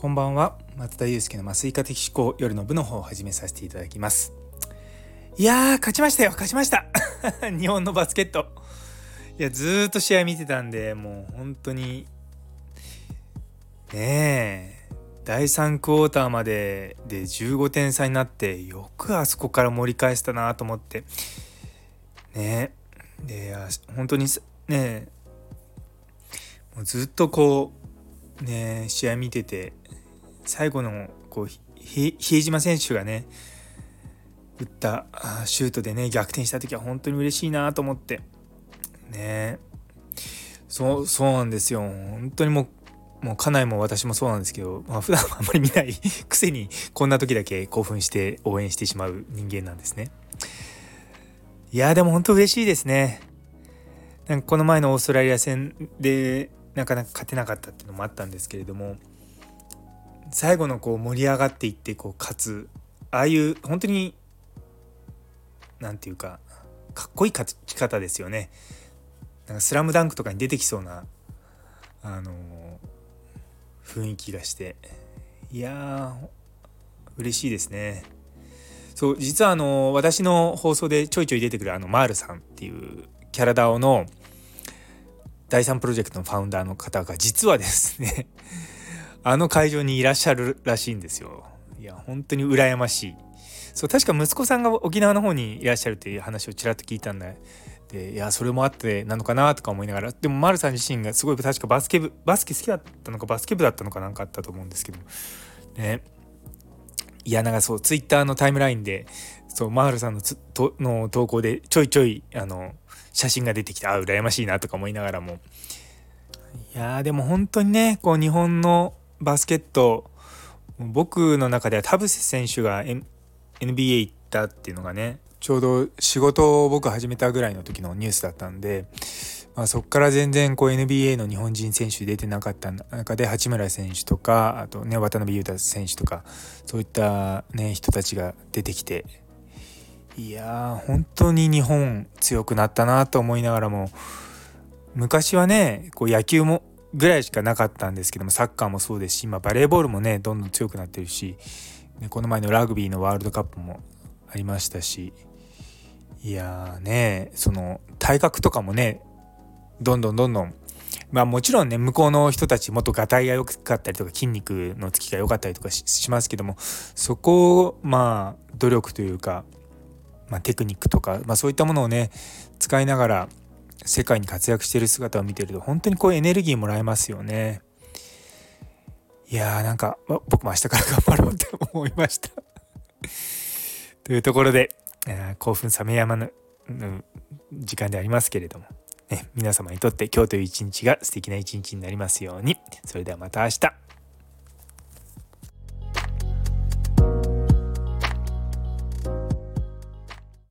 こんばんは。松田祐介の麻酔科的思考夜の部の方を始めさせていただきます。いやー勝ちましたよ。勝ちました。日本のバスケット。いやずーっと試合見てたんでもう本当にねえ第3クォーターまでで15点差になってよくあそこから盛り返したなと思って。ねで本当にねもうずっとこうね試合見てて最後のこう比江島選手がね打ったシュートでね逆転した時は本当に嬉しいなと思って。ね。そうそうなんですよ。本当にもうもう家内も私もそうなんですけど、まあ、普段はあんまり見ない くせにこんな時だけ興奮して応援してしまう人間なんですね。いやでも本当嬉しいですね。なんかこの前のオーストラリア戦でなかなか勝てなかったっていうのもあったんですけれども最後のこう盛り上がっていってこう勝つああいう本当に何て言うかかっこいい勝ち方ですよね。なんかスラムダンクとかに出てきそうなあの雰囲気がしていやー嬉しいですね。そう実はあの私の放送でちょいちょい出てくるあのマールさんっていうキャラダオの第3プロジェクトのファウンダーの方が実はですねあの会場にいらっしゃるらしいんですよ。いや本当に羨ましい。そう確か息子さんが沖縄の方にいらっしゃるっていう話をちらっと聞いたんだでいやそれもあってなのかなとか思いながら。でも丸さん自身がすごい確かバスケ部バスケ好きだったのかバスケ部だったのかなんかあったと思うんですけど。ね。いやなんかそうツイッターのタイムラインでそうマールさんのとの投稿でちょいちょいあの写真が出てきてあ羨ましいなとか思いながらも。いやでも本当にねこう日本のバスケット僕の中では田臥選手が、N、NBA 行ったっていうのがねちょうど仕事を僕始めたぐらいの時のニュースだったんで、まあ、そこから全然こう NBA の日本人選手出てなかった中で八村選手とかあとね渡辺裕太選手とかそういったね人たちが出てきていやー本当に日本強くなったなと思いながらも昔はねこう野球もぐらいしかなかったんですけどもサッカーもそうですし今バレーボールもねどんどん強くなってるしこの前のラグビーのワールドカップもありましたしいやーねその体格とかもねどんどんどんどんまあもちろんね向こうの人たちもっとがたいが良かったりとか筋肉のつきが良かったりとかしますけどもそこをまあ努力というか、まあ、テクニックとか、まあ、そういったものをね使いながら世界に活躍している姿を見てると本当にこうエネルギーもらえますよね。いやーなんか僕も明日から頑張ろうって思いました。というところで、興奮冷めやまぬ時間でありますけれども、ね、皆様にとって今日という一日が素敵な一日になりますように。それではまた明日。